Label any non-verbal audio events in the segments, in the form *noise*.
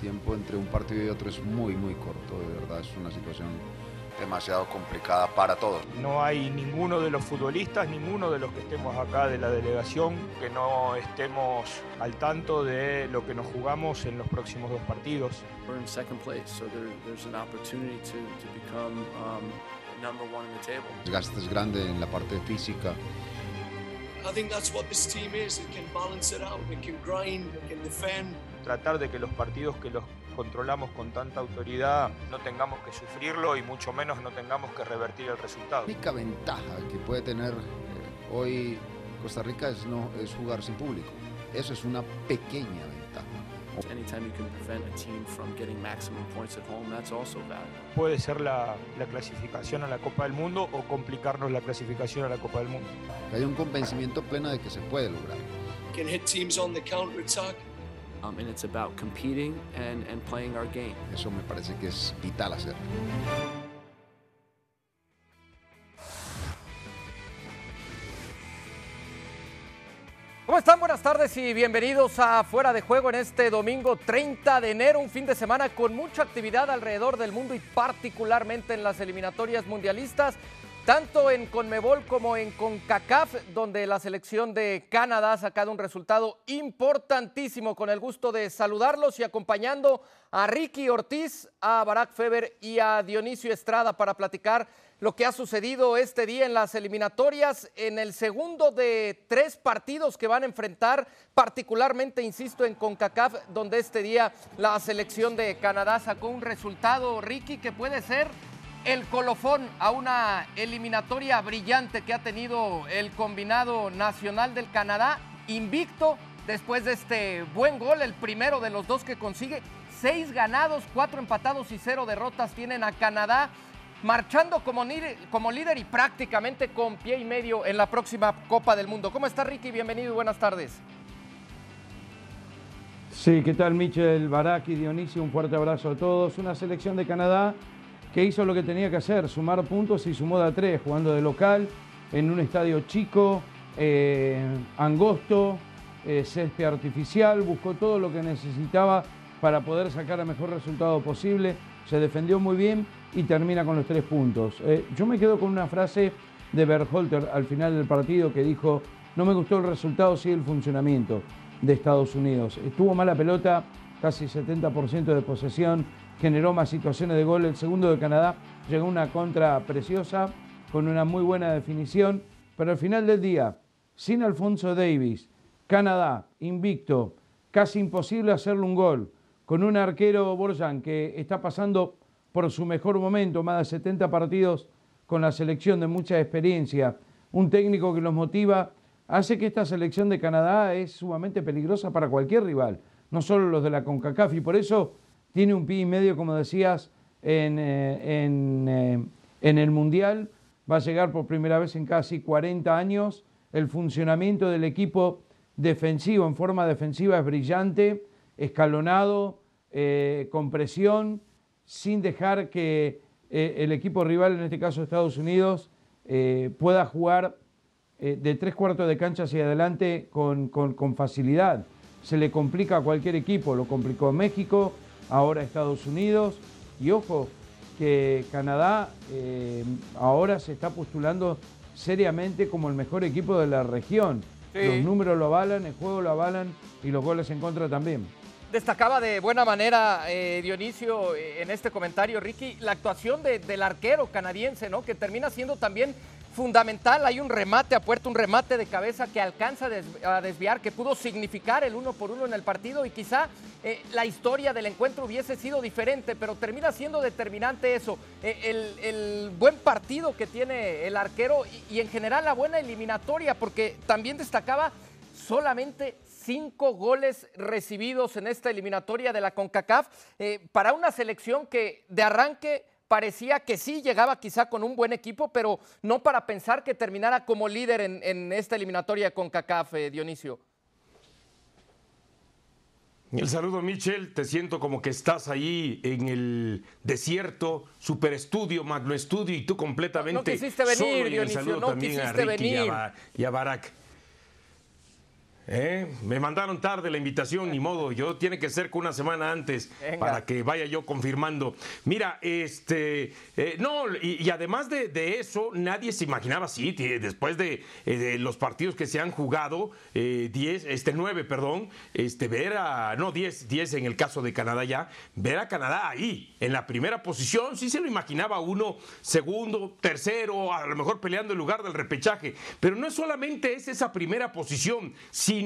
tiempo entre un partido y otro es muy, muy corto, de verdad es una situación demasiado complicada para todos. No hay ninguno de los futbolistas, ninguno de los que estemos acá de la delegación que no estemos al tanto de lo que nos jugamos en los próximos dos partidos. We're in second place, so there, there's an opportunity to, to become um, number one in the table. El gasto es grande en la parte física. I think that's what this team is. It can balance it out. It can grind. It can defend. Tratar de que los partidos que los controlamos con tanta autoridad no tengamos que sufrirlo y mucho menos no tengamos que revertir el resultado. La única ventaja que puede tener eh, hoy Costa Rica es, no, es jugar sin público. Eso es una pequeña ventaja. Anytime you can prevent a team from getting maximum points at home, that's also valuable. Puede ser la, la clasificación a la Copa del Mundo o complicarnos la clasificación a la Copa del Mundo. Hay un convencimiento pleno de que se puede lograr. Can hit teams on the counter attack. Um, and it's about competing and, and playing our game. Eso me parece que es vital hacer. ¿Cómo están? Buenas tardes y bienvenidos a Fuera de Juego en este domingo 30 de enero, un fin de semana con mucha actividad alrededor del mundo y particularmente en las eliminatorias mundialistas, tanto en Conmebol como en CONCACAF, donde la selección de Canadá ha sacado un resultado importantísimo. Con el gusto de saludarlos y acompañando a Ricky Ortiz, a Barack Feber y a Dionisio Estrada para platicar lo que ha sucedido este día en las eliminatorias, en el segundo de tres partidos que van a enfrentar, particularmente, insisto, en CONCACAF, donde este día la selección de Canadá sacó un resultado, Ricky, que puede ser el colofón a una eliminatoria brillante que ha tenido el combinado nacional del Canadá, invicto después de este buen gol, el primero de los dos que consigue. Seis ganados, cuatro empatados y cero derrotas tienen a Canadá marchando como, líder y prácticamente con pie y medio en la próxima Copa del Mundo. ¿Cómo está Ricky? Bienvenido y buenas tardes. Sí, ¿qué tal Michel, Barak y Dionisio? Un fuerte abrazo a todos. Una selección de Canadá que hizo lo que tenía que hacer, sumar puntos y sumó de a tres, jugando de local en un estadio chico, eh, angosto, eh, césped artificial, buscó todo lo que necesitaba para poder sacar el mejor resultado posible. Se defendió muy bien y termina con los tres puntos. Eh, yo me quedo con una frase de Berholter al final del partido que dijo, no me gustó el resultado, sí el funcionamiento de Estados Unidos. Estuvo mala pelota, casi 70% de posesión, generó más situaciones de gol. El segundo de Canadá llegó una contra preciosa, con una muy buena definición, pero al final del día, sin Alfonso Davis, Canadá, invicto, casi imposible hacerle un gol, con un arquero Borjan que está pasando por su mejor momento, más de 70 partidos con la selección de mucha experiencia, un técnico que los motiva, hace que esta selección de Canadá es sumamente peligrosa para cualquier rival, no solo los de la CONCACAF, y por eso tiene un pie y medio, como decías, en, eh, en, eh, en el Mundial, va a llegar por primera vez en casi 40 años, el funcionamiento del equipo defensivo en forma defensiva es brillante, escalonado, eh, con presión, sin dejar que el equipo rival, en este caso Estados Unidos, pueda jugar de tres cuartos de cancha hacia adelante con, con, con, facilidad. Se le complica a cualquier equipo, lo complicó México, ahora Estados Unidos, y ojo, que Canadá ahora se está postulando seriamente como el mejor equipo de la región. Sí. Los números lo avalan, el juego lo avalan y los goles en contra también. Destacaba de buena manera eh, Dionisio eh, en este comentario, Ricky, la actuación de, del arquero canadiense, ¿no? Que termina siendo también fundamental. Hay un remate a puerta, un remate de cabeza que alcanza a desviar, que pudo significar el uno por uno en el partido y quizá eh, la historia del encuentro hubiese sido diferente, pero termina siendo determinante eso. Eh, el, buen partido que tiene el arquero y, y en general la buena eliminatoria, porque también destacaba solamente cinco goles recibidos en esta eliminatoria de la CONCACAF eh, para una selección que de arranque parecía que sí llegaba quizá con un buen equipo, pero no para pensar que terminara como líder en, en esta eliminatoria con CACAF, eh, Dionisio. El saludo, Michel. Te siento como que estás ahí en el desierto, super estudio, magno estudio, y tú completamente. No, no quisiste venir, solo. Dionisio, el saludo no también quisiste a Ricky venir. Y a, y a Barak. ¿Eh? Me mandaron tarde la invitación, ni modo. Yo tiene que ser con una semana antes Venga. para que vaya yo confirmando. Mira, este, eh, no, y, y además de, de eso, nadie se imaginaba así, después de, eh, de los partidos que se han jugado, 10, este 9, perdón, este, ver a, no, 10, 10 en el caso de Canadá ya, ver a Canadá ahí, en la primera posición, sí se lo imaginaba uno, segundo, tercero, a lo mejor peleando el lugar del repechaje, pero no solamente es esa primera posición, sino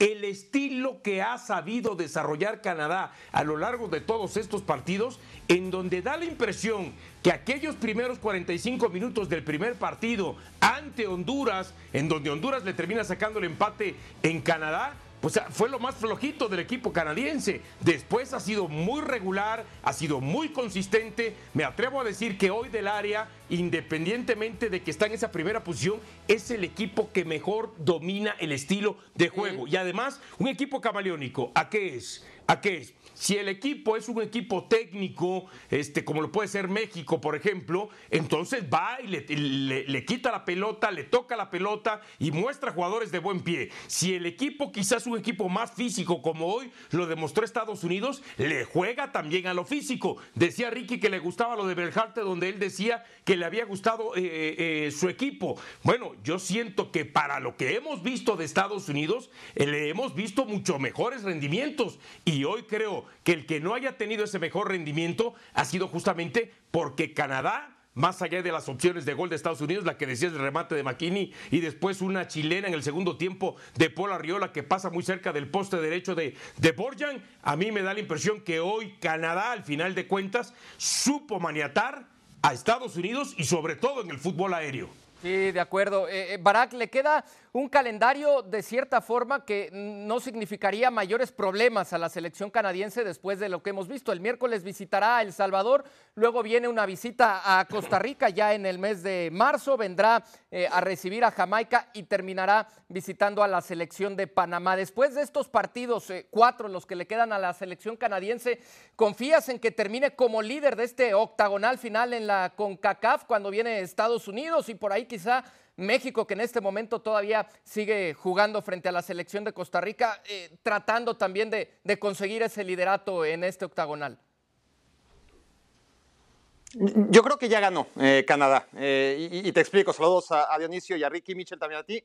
el estilo que ha sabido desarrollar Canadá a lo largo de todos estos partidos, en donde da la impresión que aquellos primeros 45 minutos del primer partido ante Honduras, en donde Honduras le termina sacando el empate en Canadá, pues fue lo más flojito del equipo canadiense. Después ha sido muy regular, ha sido muy consistente. Me atrevo a decir que hoy del área, independientemente de que está en esa primera posición, es el equipo que mejor domina el estilo de juego. Y además, un equipo camaleónico. ¿A qué es? ¿A qué es? Si el equipo es un equipo técnico, este, como lo puede ser México, por ejemplo, entonces va y le, le- quita la pelota, le toca la pelota y muestra jugadores de buen pie. Si el equipo quizás un equipo más físico, como hoy lo demostró Estados Unidos, le juega también a lo físico. Decía Ricky que le gustaba lo de Berharte, donde él decía que le había gustado eh, eh, su equipo. Bueno, yo siento que para lo que hemos visto de Estados Unidos, eh, le hemos visto mucho mejores rendimientos. Y hoy creo que el que no haya tenido ese mejor rendimiento ha sido justamente porque Canadá más allá de las opciones de gol de Estados Unidos, la que decías del remate de McKinney y después una chilena en el segundo tiempo de Paul Arriola que pasa muy cerca del poste derecho de, de Borjan, a mí me da la impresión que hoy Canadá, al final de cuentas, supo maniatar a Estados Unidos y sobre todo en el fútbol aéreo. Sí, de acuerdo. Eh, eh, Barak, le queda un calendario de cierta forma que no significaría mayores problemas a la selección canadiense después de lo que hemos visto. El miércoles visitará a El Salvador, luego viene una visita a Costa Rica ya en el mes de marzo, vendrá eh, a recibir a Jamaica y terminará visitando a la selección de Panamá. Después de estos partidos, eh, cuatro los que le quedan a la selección canadiense, ¿confías en que termine como líder de este octagonal final en la CONCACAF cuando viene Estados Unidos y por ahí quizá México, que en este momento todavía sigue jugando frente a la selección de Costa Rica, eh, tratando también de, de conseguir ese liderato en este octagonal? Yo creo que ya ganó eh, Canadá. Eh, y, y te explico, saludos a, a Dionisio y a Ricky Mitchell también a ti.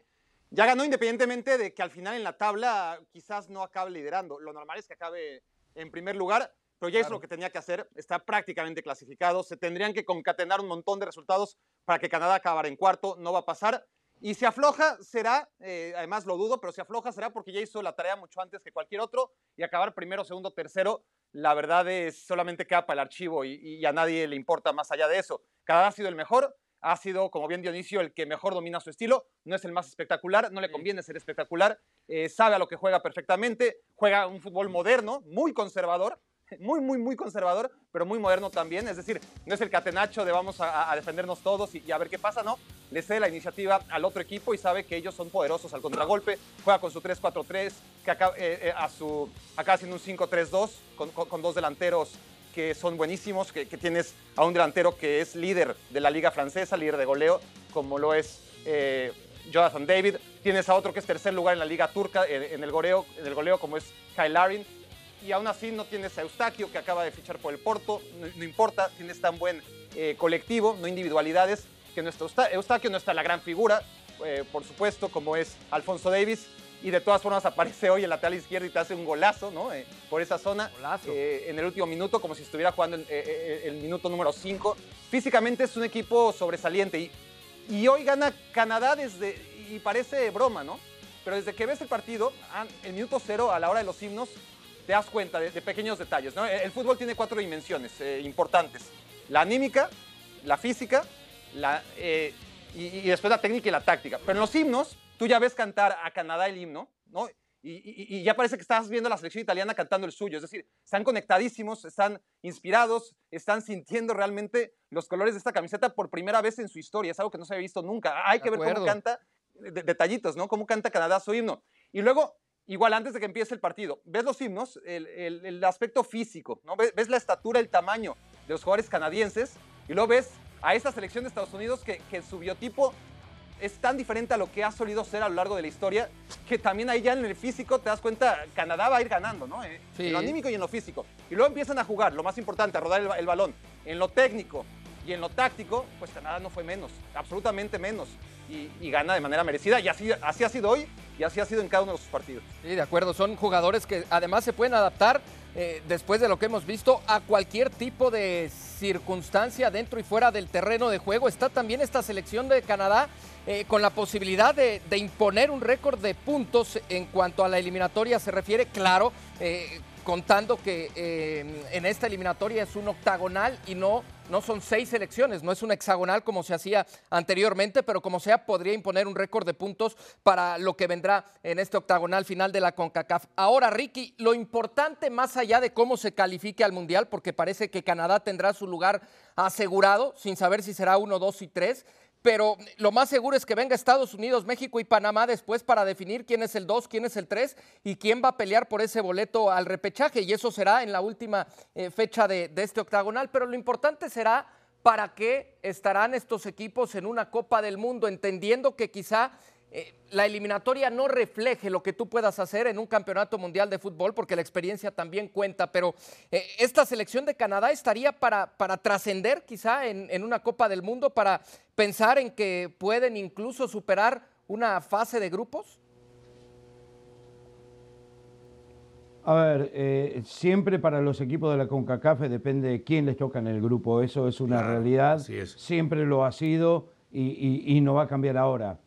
Ya ganó independientemente de que al final en la tabla quizás no acabe liderando. Lo normal es que acabe en primer lugar, pero ya hizo lo que tenía que hacer. Está prácticamente clasificado. Se tendrían que concatenar un montón de resultados para que Canadá acabara en cuarto. No va a pasar. Y si afloja será, eh, además lo dudo, pero si afloja será porque ya hizo la tarea mucho antes que cualquier otro y acabar primero, segundo, tercero, la verdad es solamente queda para el archivo y, y a nadie le importa más allá de eso. Canadá ha sido el mejor, ha sido, como bien Dionisio, el que mejor domina su estilo, no es el más espectacular, no le conviene ser espectacular, eh, sabe a lo que juega perfectamente, juega un fútbol moderno, muy conservador, *laughs* muy, muy, muy conservador, pero muy moderno también. Es decir, no es el catenacho de vamos a, defendernos todos y, a ver qué pasa, no. Le cede la iniciativa al otro equipo y sabe que ellos son poderosos al contragolpe. Juega con su 3-4-3, que acaba, eh, eh, a su, un 5-3-2 con, dos delanteros que son buenísimos, que, tienes a un delantero que es líder de la liga francesa, líder de goleo, como lo es eh, Jonathan David. Tienes a otro que es tercer lugar en la liga turca, en el, goleo, en el goleo, como es Kyle Larin y aún así no tienes a Eustaquio que acaba de fichar por el Porto, no, no importa, tienes tan buen eh, colectivo, no individualidades, que nuestro Eustaquio no está la gran figura, eh, por supuesto, como es Alfonso Davis, y de todas formas aparece hoy en la lateral izquierda y te hace un golazo, ¿no? Eh, por esa zona, en el último minuto, como si estuviera jugando el, el minuto número 5. Físicamente es un equipo sobresaliente y, y hoy gana Canadá desde, y parece broma, ¿no? Pero desde que ves el partido, el minuto cero a la hora de los himnos, te das cuenta de, de pequeños detalles. ¿no? El, el, fútbol tiene cuatro dimensiones eh, importantes. La anímica, la física, la, eh, y, y, después la técnica y la táctica. Pero en los himnos, tú ya ves cantar a Canadá el himno, ¿no? Y, y, ya parece que estás viendo a la selección italiana cantando el suyo. Es decir, están conectadísimos, están inspirados, están sintiendo realmente los colores de esta camiseta por primera vez en su historia. Es algo que no se había visto nunca. Hay que ver cómo canta, de, detallitos, ¿no? Cómo canta Canadá su himno. Y luego igual antes de que empiece el partido, ves los himnos, el, el, el, aspecto físico, ¿no? Ves, ves, la estatura, el tamaño de los jugadores canadienses y luego ves a esta selección de Estados Unidos que, que su biotipo es tan diferente a lo que ha solido ser a lo largo de la historia que también ahí ya en el físico te das cuenta, Canadá va a ir ganando, ¿no? Eh, Sí. En lo anímico y en lo físico. Y luego empiezan a jugar, lo más importante, a rodar el balón. En lo técnico y en lo táctico, pues Canadá no fue menos, absolutamente menos. Y, gana de manera merecida. Y así, así ha sido hoy y así ha sido en cada uno de sus partidos. Sí, de acuerdo. Son jugadores que además se pueden adaptar eh, después de lo que hemos visto a cualquier tipo de circunstancia dentro y fuera del terreno de juego. Está también esta selección de Canadá eh, con la posibilidad de, de imponer un récord de puntos en cuanto a la eliminatoria se refiere, claro, eh, contando que eh, en esta eliminatoria es un octagonal y no, no son seis selecciones, no es un hexagonal como se hacía anteriormente, pero como sea, podría imponer un récord de puntos para lo que vendrá en este octagonal final de la CONCACAF. Ahora, Ricky, lo importante más allá de cómo se califique al Mundial, porque parece que Canadá tendrá su lugar asegurado, sin saber si será uno, dos y tres, pero lo más seguro es que venga Estados Unidos, México y Panamá después para definir quién es el 2, quién es el 3 y quién va a pelear por ese boleto al repechaje. Y eso será en la última eh, fecha de, de este octagonal. Pero lo importante será para qué estarán estos equipos en una Copa del Mundo, entendiendo que quizá eh, la eliminatoria no refleje lo que tú puedas hacer en un campeonato mundial de fútbol, porque la experiencia también cuenta, pero eh, esta selección de Canadá estaría para, para trascender quizá en, en una Copa del Mundo, para pensar en que pueden incluso superar una fase de grupos. A ver, eh, siempre para los equipos de la CONCACAF depende de quién les toca en el grupo. Eso es una Claro, realidad. así es. Siempre lo ha sido y, y- y no va a cambiar ahora.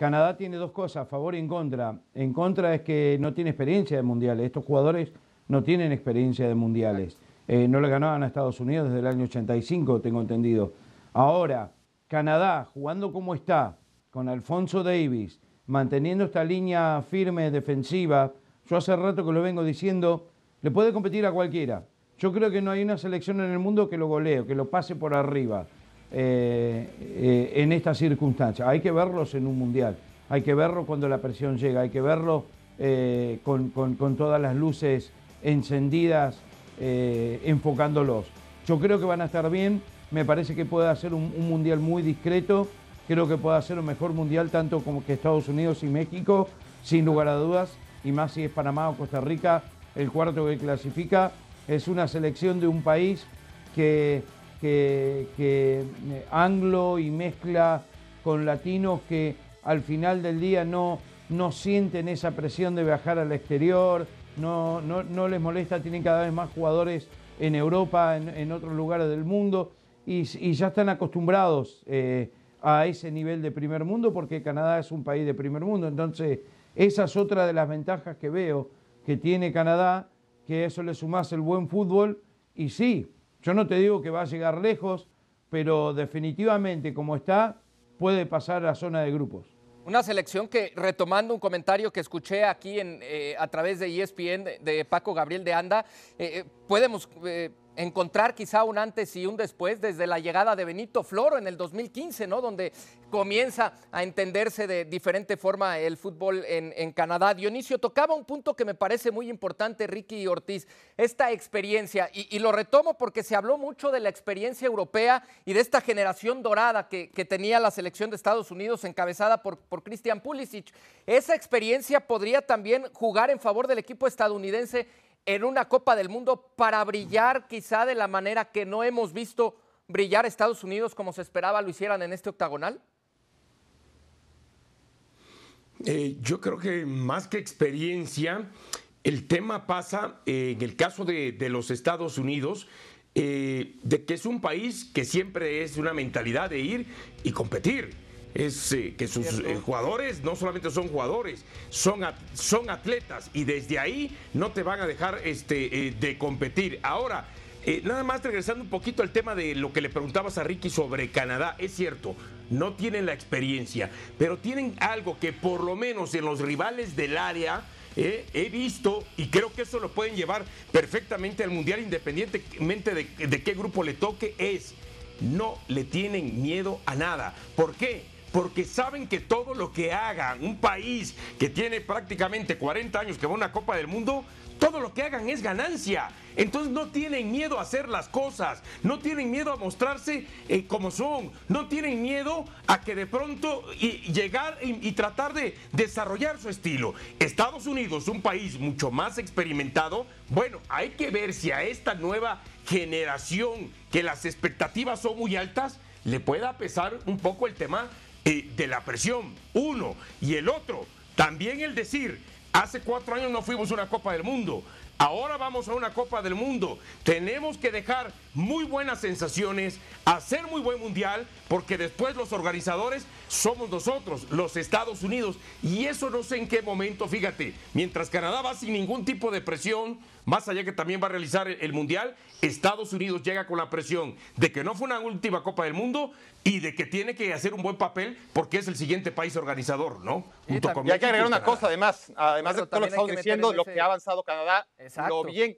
Canadá tiene dos cosas, a favor y en contra. En contra es que no tiene experiencia de mundiales. Estos jugadores no tienen experiencia de mundiales. Eh, no le ganaban a Estados Unidos desde el año 85, tengo entendido. Ahora, Canadá, jugando como está, con Alfonso Davis, manteniendo esta línea firme defensiva, yo hace rato que lo vengo diciendo, le puede competir a cualquiera. Yo creo que no hay una selección en el mundo que lo golee, que lo pase por arriba eh, eh, en estas circunstancias. Hay que verlos en un mundial, hay que verlo cuando la presión llega, hay que verlo eh, con, con- todas las luces encendidas, enfocándolos. Yo creo que van a estar bien, me parece que puede hacer un, un mundial muy discreto, creo que puede hacer un mejor mundial tanto como que Estados Unidos y México, sin lugar a dudas, y más si es Panamá o Costa Rica, el cuarto que clasifica, es una selección de un país que, que- eh, anglo y mezcla con latinos que al final del día no, no sienten esa presión de viajar al exterior, no, no, no les molesta, tienen cada vez más jugadores en Europa, en, en otros lugares del mundo, y, ya están acostumbrados eh, a ese nivel de primer mundo porque Canadá es un país de primer mundo. Entonces, esa es otra de las ventajas que veo que tiene Canadá, que eso le sumás el buen fútbol, y sí, yo no te digo que va a llegar lejos, pero definitivamente como está, puede pasar a zona de grupos. Una selección que, retomando un comentario que escuché aquí en, eh, a través de ESPN de, Paco Gabriel de Anda, eh, eh, podemos encontrar quizá un antes y un después desde la llegada de Benito Floro en el 2015, ¿no? Donde comienza a entenderse de diferente forma el fútbol en, en Canadá. Dionisio tocaba un punto que me parece muy importante, Ricky Ortiz, esta experiencia, y, y lo retomo porque se habló mucho de la experiencia europea y de esta generación dorada que, que tenía la selección de Estados Unidos encabezada por, por Christian Pulisic. Esa experiencia podría también jugar en favor del equipo estadounidense en una Copa del Mundo para brillar quizá de la manera que no hemos visto brillar Estados Unidos como se esperaba lo hicieran en este octagonal? Eh, yo creo que más que experiencia, el tema pasa eh, en el caso de, los Estados Unidos, eh, de que es un país que siempre es una mentalidad de ir y competir. Es eh, que sus eh, jugadores no solamente son jugadores, son, at- son atletas y desde ahí no te van a dejar este, eh, de competir. Ahora, eh, nada más regresando un poquito al tema de lo que le preguntabas a Ricky sobre Canadá, es cierto, no tienen la experiencia, pero tienen algo que por lo menos en los rivales del área eh, he visto y creo que eso lo pueden llevar perfectamente al Mundial independientemente de, de qué grupo le toque, es no le tienen miedo a nada. ¿Por qué? Porque saben que todo lo que haga un país que tiene prácticamente 40 años que va a una Copa del Mundo, todo lo que hagan es ganancia. Entonces no tienen miedo a hacer las cosas, no tienen miedo a mostrarse eh, como son, no tienen miedo a que de pronto y, llegar y tratar de desarrollar su estilo. Estados Unidos, un país mucho más experimentado, bueno, hay que ver si a esta nueva generación que las expectativas son muy altas, le pueda pesar un poco el tema de la presión, uno. Y el otro, también el decir, hace cuatro años no fuimos a una Copa del Mundo, ahora vamos a una Copa del Mundo. Tenemos que dejar muy buenas sensaciones, hacer muy buen mundial, porque después los organizadores somos nosotros, los Estados Unidos. Y eso no sé en qué momento, fíjate, mientras Canadá va sin ningún tipo de presión, más allá que también va a realizar el Mundial, Estados Unidos llega con la presión de que no fue una última Copa del Mundo y de que tiene que hacer un buen papel porque es el siguiente país organizador, ¿no? y, hay que agregar una cosa además, además de todo lo que estamos diciendo, lo que ha avanzado Canadá, lo bien,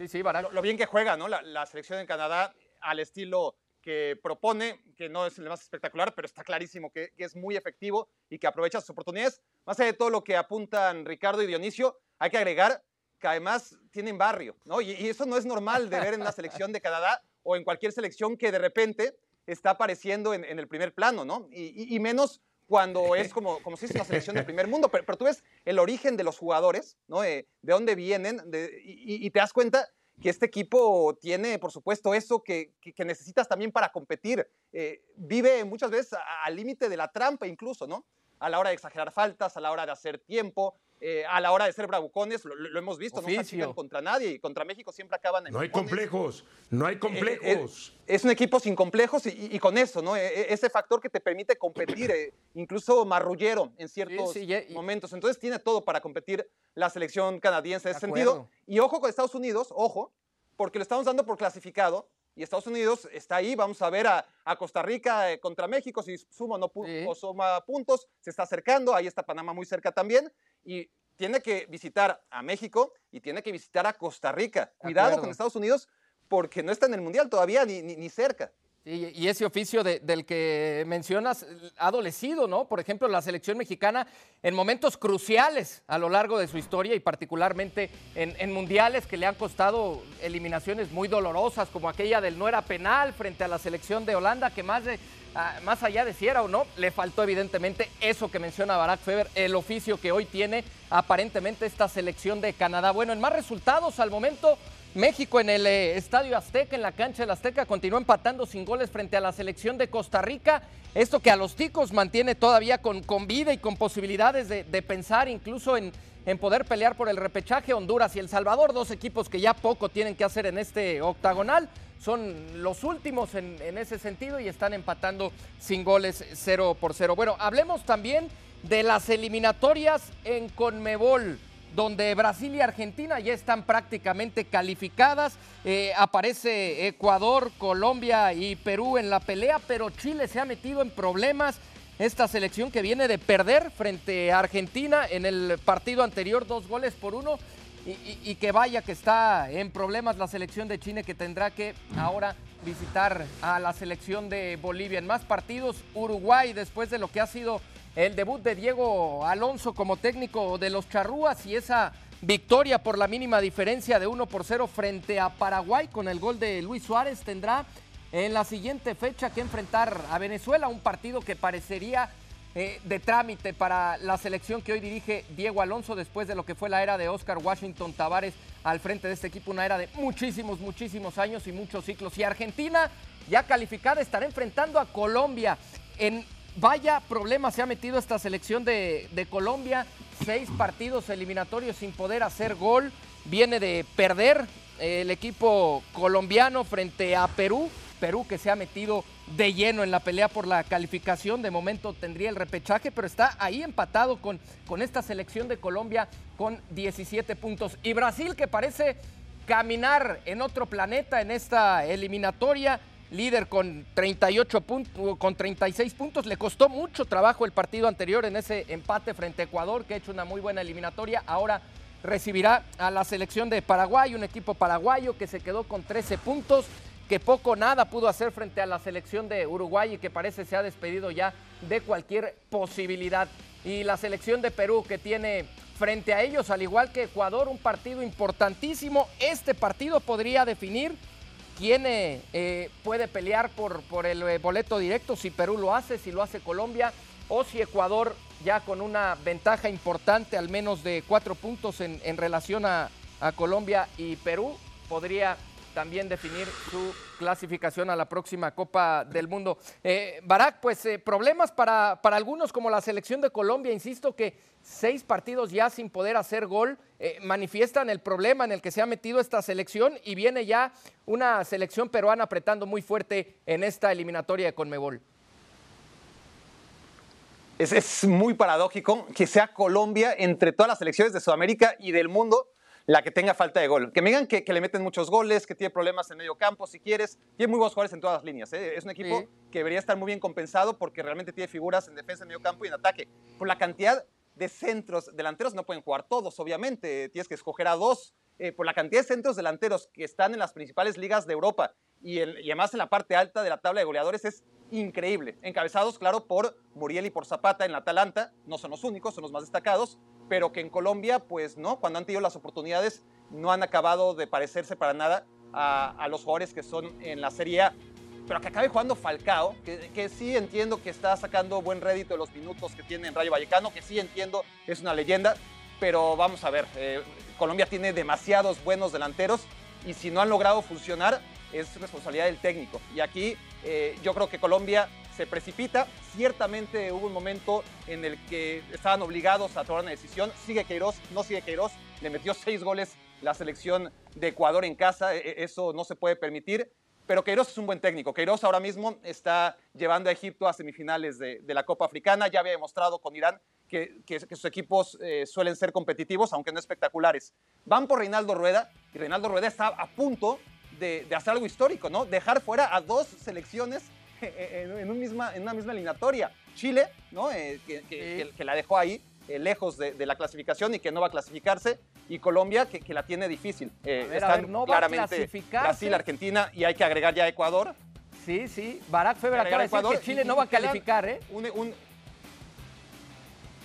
sí, sí, lo, bien que juega, ¿no? La, selección en Canadá al estilo que propone, que no es el más espectacular, pero está clarísimo que, es muy efectivo y que aprovecha sus oportunidades. Más allá de todo lo que apuntan Ricardo y Dionisio, hay que agregar que además tienen barrio, ¿no? Y, eso no es normal de ver en una selección de Canadá o en cualquier selección que de repente está apareciendo en, el primer plano, ¿no? Y, menos cuando es *laughs* como, como si es una selección del primer mundo, pero, tú ves el origen de los jugadores, ¿no? Eh, de dónde vienen, y, te das cuenta que este equipo tiene, por supuesto, eso que, necesitas también para competir. Eh, vive muchas veces al límite de la trampa incluso, ¿no? A la hora de exagerar faltas, a la hora de hacer tiempo, eh, a la hora de ser bravucones, lo, hemos visto, no se contra nadie y contra México siempre acaban en No hay complejos, no hay eh, eh, complejos. es un equipo sin complejos y, con eso, ¿no? E, e, ese factor que te permite competir, incluso marrullero en ciertos momentos. Entonces tiene todo para competir la selección canadiense en ese sentido. Y ojo con Estados Unidos, ojo, porque lo estamos dando por clasificado y Estados Unidos está ahí. Vamos a ver a, Costa Rica contra México, si suma no o suma puntos, se está acercando. Ahí está Panamá muy cerca también y tiene que visitar a México y tiene que visitar a Costa Rica. Cuidado con Estados Unidos porque no está en el Mundial todavía ni, ni cerca y ese oficio del que mencionas ha adolecido, ¿no? Por ejemplo, la selección mexicana en momentos cruciales a lo largo de su historia y particularmente en, mundiales que le han costado eliminaciones muy dolorosas, como aquella del no era penal frente a la selección de Holanda, que más, de, ah, más allá de si era o no, le faltó evidentemente eso que menciona Barack Feber, el oficio que hoy tiene aparentemente esta selección de Canadá. Bueno, en más resultados al momento México en el eh, Estadio Azteca, en la cancha del Azteca, continuó empatando sin goles frente a la selección de Costa Rica. Esto que a los ticos mantiene todavía con, vida y con posibilidades de, pensar incluso en, en, poder pelear por el repechaje. Honduras y El Salvador, dos equipos que ya poco tienen que hacer en este octagonal. Son los últimos en, en ese sentido y están empatando sin goles 0 por 0. Bueno, hablemos también de las eliminatorias en Conmebol donde Brasil y Argentina ya están prácticamente calificadas. Eh, aparece Ecuador, Colombia y Perú en la pelea, pero Chile se ha metido en problemas. Esta selección que viene de perder frente a Argentina en el partido anterior, dos goles por uno. Y, que vaya que está en problemas la selección de Chile que tendrá que ahora visitar a la selección de Bolivia. En más partidos, Uruguay, después de lo que ha sido el debut de Diego Alonso como técnico de los Charrúas y esa victoria por la mínima diferencia de 1 por 0 frente a Paraguay con el gol de Luis Suárez tendrá en la siguiente fecha que enfrentar a Venezuela, un partido que parecería eh, de trámite para la selección que hoy dirige Diego Alonso después de lo que fue la era de Oscar Washington Tavares al frente de este equipo, una era de muchísimos, muchísimos años y muchos ciclos. Y Argentina, ya calificada, estará enfrentando a Colombia en Vaya problema se ha metido esta selección de, Colombia. Seis partidos eliminatorios sin poder hacer gol. Viene de perder el equipo colombiano frente a Perú. Perú que se ha metido de lleno en la pelea por la calificación. De momento tendría el repechaje, pero está ahí empatado con, con esta selección de Colombia con 17 puntos. Y Brasil que parece caminar en otro planeta en esta eliminatoria líder con 38 puntos, con 36 puntos. Le costó mucho trabajo el partido anterior en ese empate frente a Ecuador, que ha hecho una muy buena eliminatoria. Ahora recibirá a la selección de Paraguay, un equipo paraguayo que se quedó con 13 puntos. que poco nada pudo hacer frente a la selección de Uruguay y que parece se ha despedido ya de cualquier posibilidad. Y la selección de Perú que tiene frente a ellos, al igual que Ecuador, un partido importantísimo. Este partido podría definir quién eh, puede pelear por, el eh, boleto directo, si Perú lo hace, si lo hace Colombia o si Ecuador ya con una ventaja importante, al menos de cuatro puntos en, relación a Colombia y Perú, podría también definir su clasificación a la próxima Copa del Mundo. Eh, Barak, pues eh, problemas para, para, algunos como la selección de Colombia, insisto que seis partidos ya sin poder hacer gol eh, manifiestan el problema en el que se ha metido esta selección y viene ya una selección peruana apretando muy fuerte en esta eliminatoria de Conmebol. Es, es muy paradójico que sea Colombia entre todas las selecciones de Sudamérica y del mundo la que tenga falta de gol. Que me digan que, que, le meten muchos goles, que tiene problemas en medio campo, si quieres. Tiene muy buenos jugadores en todas las líneas. ¿eh? Es un equipo sí. que debería estar muy bien compensado porque realmente tiene figuras en defensa, en medio campo y en ataque. Por la cantidad de centros delanteros, no pueden jugar todos, obviamente. Tienes que escoger a dos. Eh, por la cantidad de centros delanteros que están en las principales ligas de Europa y, el, y además en la parte alta de la tabla de goleadores es increíble. Encabezados, claro, por Muriel y por Zapata en la Atalanta. No son los únicos, son los más destacados pero que en Colombia, pues no, cuando han tenido las oportunidades, no han acabado de parecerse para nada a, los jugadores que son en la Serie A. Pero que acabe jugando Falcao, que, sí entiendo que está sacando buen rédito de los minutos que tiene en Rayo Vallecano, que sí entiendo es una leyenda, pero vamos a ver, eh, Colombia tiene demasiados buenos delanteros y si no han logrado funcionar, es responsabilidad del técnico. Y aquí eh, yo creo que Colombia precipita. Ciertamente hubo un momento en el que estaban obligados a tomar una decisión. Sigue Queiroz, no sigue Queiroz. Le metió seis goles la selección de Ecuador en casa. Eso no se puede permitir. Pero Queiroz es un buen técnico. Queiroz ahora mismo está llevando a Egipto a semifinales de, la Copa Africana. Ya había demostrado con Irán que, que, que sus equipos eh, suelen ser competitivos, aunque no espectaculares. Van por Reinaldo Rueda y Reinaldo Rueda está a punto de, de hacer algo histórico, ¿no? Dejar fuera a dos selecciones en, en, un misma, en, una misma eliminatoria. Chile, ¿no? Eh, que, que, sí. que, la dejó ahí, eh, lejos de, de, la clasificación y que no va a clasificarse. Y Colombia, que, la tiene difícil. Eh, ver, están ver, no claramente Brasil, Argentina y hay que agregar ya Ecuador. Sí, sí. Barack Feber acaba de decir que Chile y, no va a calificar, ¿eh? Un, un...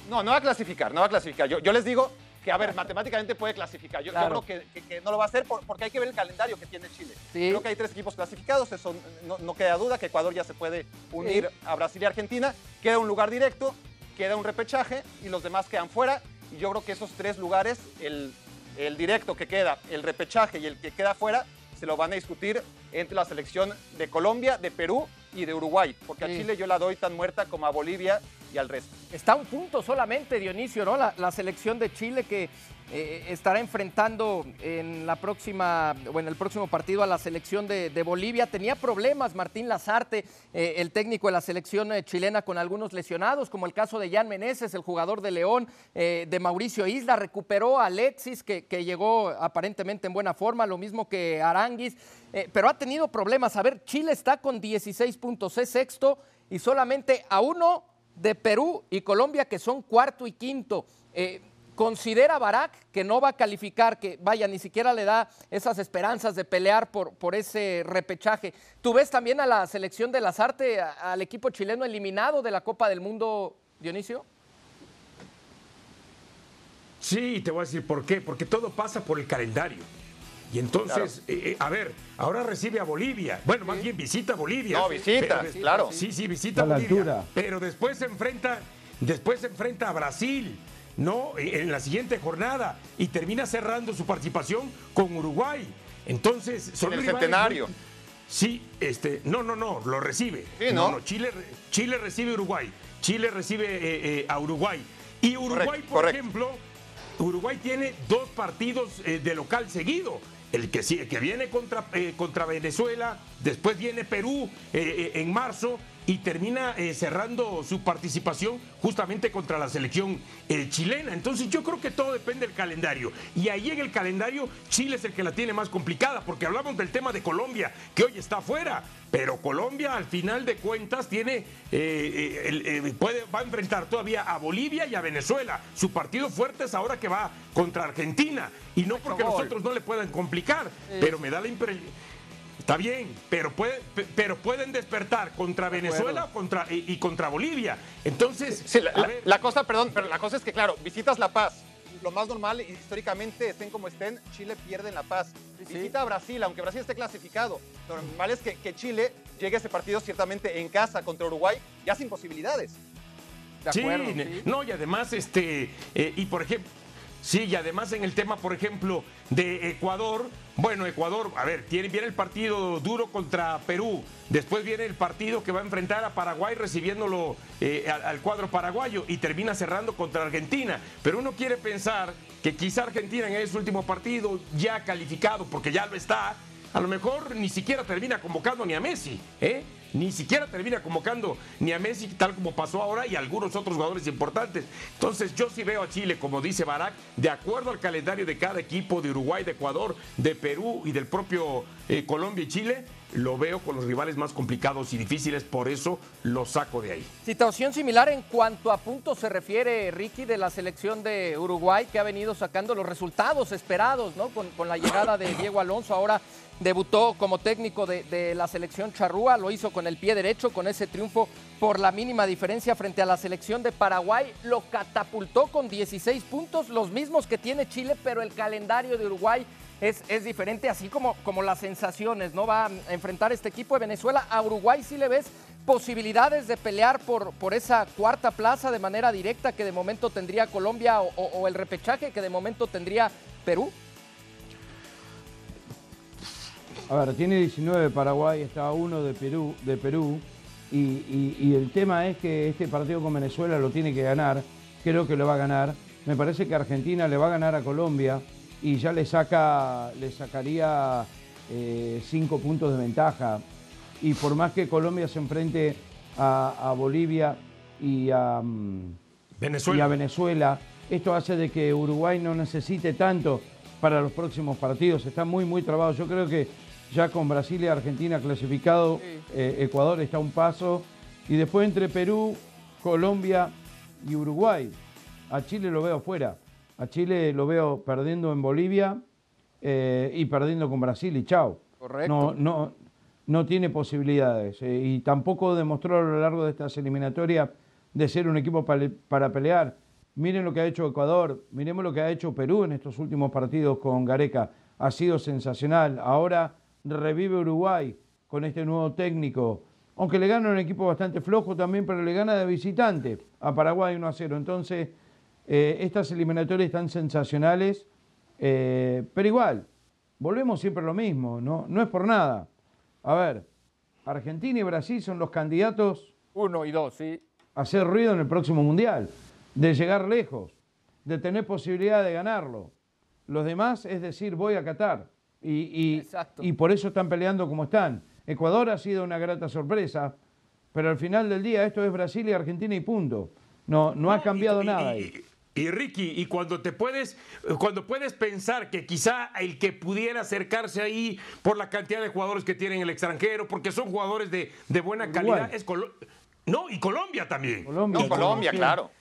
No, no va a clasificar, no va a clasificar. Yo, yo les digo que, a ver, matemáticamente puede clasificar. Yo, claro. yo creo que, que, que, no lo va a hacer por, porque hay que ver el calendario que tiene Chile. Sí. Creo que hay tres equipos clasificados, eso no, no, queda duda que Ecuador ya se puede unir sí. a Brasil y Argentina. Queda un lugar directo, queda un repechaje y los demás quedan fuera. Y yo creo que esos tres lugares, el, el directo que queda, el repechaje y el que queda fuera, se lo van a discutir entre la selección de Colombia, de Perú y de Uruguay. Porque sí. a Chile yo la doy tan muerta como a Bolivia y al resto. Está un punto solamente, Dionisio, ¿no? La, la selección de Chile que eh, estará enfrentando en la próxima o en el próximo partido a la selección de, Bolivia. Tenía problemas Martín Lazarte, eh, el técnico de la selección eh, chilena, con algunos lesionados, como el caso de Jan Meneses, el jugador de León, de Mauricio Isla. Recuperó a Alexis, que, que, llegó aparentemente en buena forma, lo mismo que Aranguis, pero ha tenido problemas. A ver, Chile está con 16 puntos, es sexto y solamente a uno de Perú y Colombia, que son cuarto y quinto. Eh, ¿Considera Barak que no va a calificar, que vaya, ni siquiera le da esas esperanzas de pelear por, por ese repechaje? ¿Tú ves también a la selección de Lazarte, al equipo chileno eliminado de la Copa del Mundo, Dionisio? Sí, te voy a decir por qué. Porque todo pasa por el calendario. Y entonces, claro. eh, a ver, ahora recibe a Bolivia. Bueno, sí. más bien visita a Bolivia. No, visita, pero, claro. Sí, sí, visita a, a Bolivia. Altura. Pero después se enfrenta, después se enfrenta a Brasil. ¿No? En la siguiente jornada y termina cerrando su participación con Uruguay. Entonces, son en el centenario. Muy... Sí, este, no, no, no, lo recibe. Sí, ¿no? no, no Chile, Chile recibe Uruguay. Chile recibe eh, eh, a Uruguay. Y Uruguay, por ejemplo, Uruguay tiene dos partidos eh, de local seguido. El que, que viene contra, eh, contra Venezuela, después viene Perú eh, en marzo y termina eh, cerrando su participación justamente contra la selección eh, chilena. Entonces yo creo que todo depende del calendario. Y ahí en el calendario Chile es el que la tiene más complicada, porque hablamos del tema de Colombia, que hoy está afuera. Pero Colombia al final de cuentas tiene, eh, puede, va a enfrentar todavía a Bolivia y a Venezuela. Su partido fuerte es ahora que va contra Argentina. Y no porque los otros no le puedan complicar, pero me da la impresión Está bien, pero, puede, pero pueden despertar contra Venezuela contra, y, contra Bolivia. Entonces, la, cosa, perdón, pero la cosa es que, claro, visitas La Paz. Lo más normal, históricamente, estén como estén, Chile pierde en La Paz. Visita a Brasil, aunque Brasil esté clasificado. Lo normal es que, Chile llegue a ese partido ciertamente en casa contra Uruguay, ya sin posibilidades. sí, no, y además, este, eh, y por ejemplo, Sí, y además en el tema, por ejemplo, de Ecuador, bueno, Ecuador, a ver, tiene, viene el partido duro contra Perú, después viene el partido que va a enfrentar a Paraguay recibiéndolo eh, al, cuadro paraguayo y termina cerrando contra Argentina. Pero uno quiere pensar que quizá Argentina en ese último partido, ya calificado, porque ya lo está, a lo mejor ni siquiera termina convocando ni a Messi, ¿eh? Ni siquiera termina convocando ni a Messi, tal como pasó ahora, y a algunos otros jugadores importantes. Entonces, yo sí veo a Chile, como dice Barak, de acuerdo al calendario de cada equipo de Uruguay, de Ecuador, de Perú y del propio eh, Colombia y Chile, lo veo con los rivales más complicados y difíciles, por eso lo saco de ahí. Situación similar en cuanto a puntos se refiere, Ricky, de la selección de Uruguay, que ha venido sacando los resultados esperados, ¿no? Con, con la llegada de *coughs* Diego Alonso, ahora debutó como técnico de, la selección charrúa, lo hizo con el pie derecho, con ese triunfo por la mínima diferencia frente a la selección de Paraguay, lo catapultó con 16 puntos, los mismos que tiene Chile, pero el calendario de Uruguay es, es diferente, así como, como las sensaciones, ¿no? Va a enfrentar este equipo de Venezuela, a Uruguay sí le ves posibilidades de pelear por, por esa cuarta plaza de manera directa que de momento tendría Colombia o el repechaje que de momento tendría Perú. A ver, tiene 19 Paraguay, está uno de Perú, de Perú y, el tema es que este partido con Venezuela lo tiene que ganar, creo que lo va a ganar. Me parece que Argentina le va a ganar a Colombia y ya le saca, le sacaría eh, cinco puntos de ventaja. Y por más que Colombia se enfrente a, Bolivia y a, mm, y a Venezuela, esto hace de que Uruguay no necesite tanto para los próximos partidos. Está muy, muy trabado. Yo creo que ya con Brasil y Argentina clasificado, eh, Ecuador está a un paso, y después entre Perú, Colombia y Uruguay. A Chile lo veo fuera, a Chile lo veo perdiendo en Bolivia eh, y perdiendo con Brasil y chao. Correcto. No, no, no tiene posibilidades eh, y tampoco demostró a lo largo de estas eliminatorias de ser un equipo para pelear. Miren lo que ha hecho Ecuador, miremos lo que ha hecho Perú en estos últimos partidos con Gareca. Ha sido sensacional. Ahora revive Uruguay con este nuevo técnico. Aunque le gana un equipo bastante flojo también, pero le gana de visitante a Paraguay 1 a 0. Entonces, eh, estas eliminatorias están sensacionales, eh, pero igual, volvemos siempre a lo mismo, ¿no? no es por nada. A ver, Argentina y Brasil son los candidatos. Uno y dos, sí. A hacer ruido en el próximo mundial, de llegar lejos, de tener posibilidad de ganarlo. Los demás es decir, voy a Qatar. Y, y, por eso están peleando como están. Ecuador ha sido una grata sorpresa, pero al final del día esto es Brasil y Argentina y punto. No, no, ha cambiado nada ahí. Y Ricky, y cuando te puedes, cuando puedes pensar que quizá el que pudiera acercarse ahí por la cantidad de jugadores que tienen el extranjero, porque son jugadores de, buena calidad, es no, y Colombia también. Colombia, Colombia claro.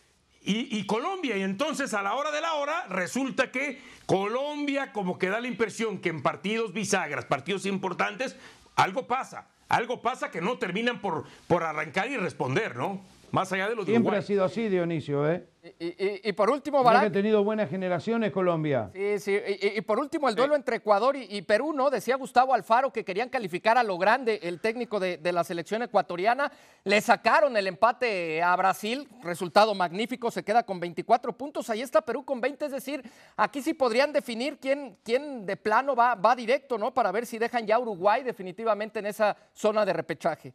Y, Colombia, y entonces a la hora de la hora resulta que Colombia como que da la impresión que en partidos bisagras, partidos importantes, algo pasa, algo pasa que no terminan por, por arrancar y responder, ¿no? Más allá de los Siempre ha sido así, Dionisio, ¿eh? Y, por último, Barak. ha tenido buenas generaciones Colombia. Sí, sí. Y, por último, el duelo entre Ecuador y, Perú, ¿no? Decía Gustavo Alfaro que querían calificar a lo grande el técnico de, la selección ecuatoriana. Le sacaron el empate a Brasil, resultado magnífico, se queda con 24 puntos. Ahí está Perú con 20, es decir, aquí sí podrían definir quién, quién de plano va, va directo, ¿no? Para ver si dejan ya Uruguay definitivamente en esa zona de repechaje.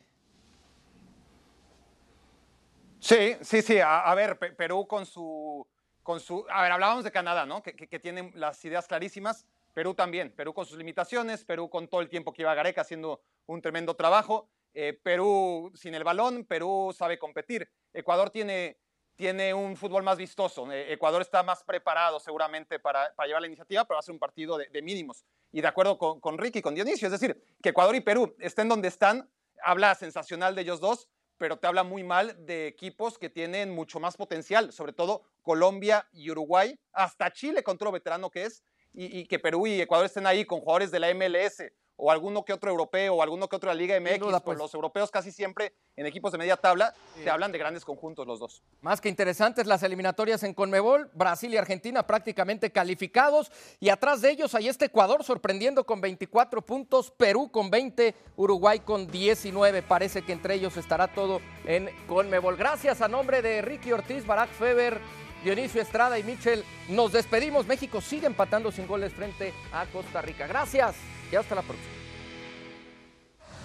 Sí, sí, sí. A, ver, Perú con su, con su... A ver, hablábamos de Canadá, ¿no? Que, que, tienen las ideas clarísimas. Perú también. Perú con sus limitaciones. Perú con todo el tiempo que iba Gareca haciendo un tremendo trabajo. Eh, Perú sin el balón. Perú sabe competir. Ecuador tiene, tiene un fútbol más vistoso. Eh, Ecuador está más preparado seguramente para, para, llevar la iniciativa, pero va a ser un partido de, mínimos. Y de acuerdo con, con Ricky, con Dionisio. Es decir, que Ecuador y Perú estén donde están. Habla sensacional de ellos dos pero te habla muy mal de equipos que tienen mucho más potencial, sobre todo Colombia y Uruguay, hasta Chile con todo veterano que es, y, que Perú y Ecuador estén ahí con jugadores de la MLS o alguno que otro europeo o alguno que otro de la Liga MX, duda, pues pues. los europeos casi siempre en equipos de media tabla te hablan de grandes conjuntos los dos. Más que interesantes las eliminatorias en Conmebol, Brasil y Argentina prácticamente calificados y atrás de ellos hay este Ecuador sorprendiendo con 24 puntos, Perú con 20, Uruguay con 19. Parece que entre ellos estará todo en Conmebol. Gracias a nombre de Ricky Ortiz, Barack Feber, Dionisio Estrada y Michel. Nos despedimos. México sigue empatando sin goles frente a Costa Rica. Gracias y hasta la próxima.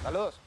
Saludos.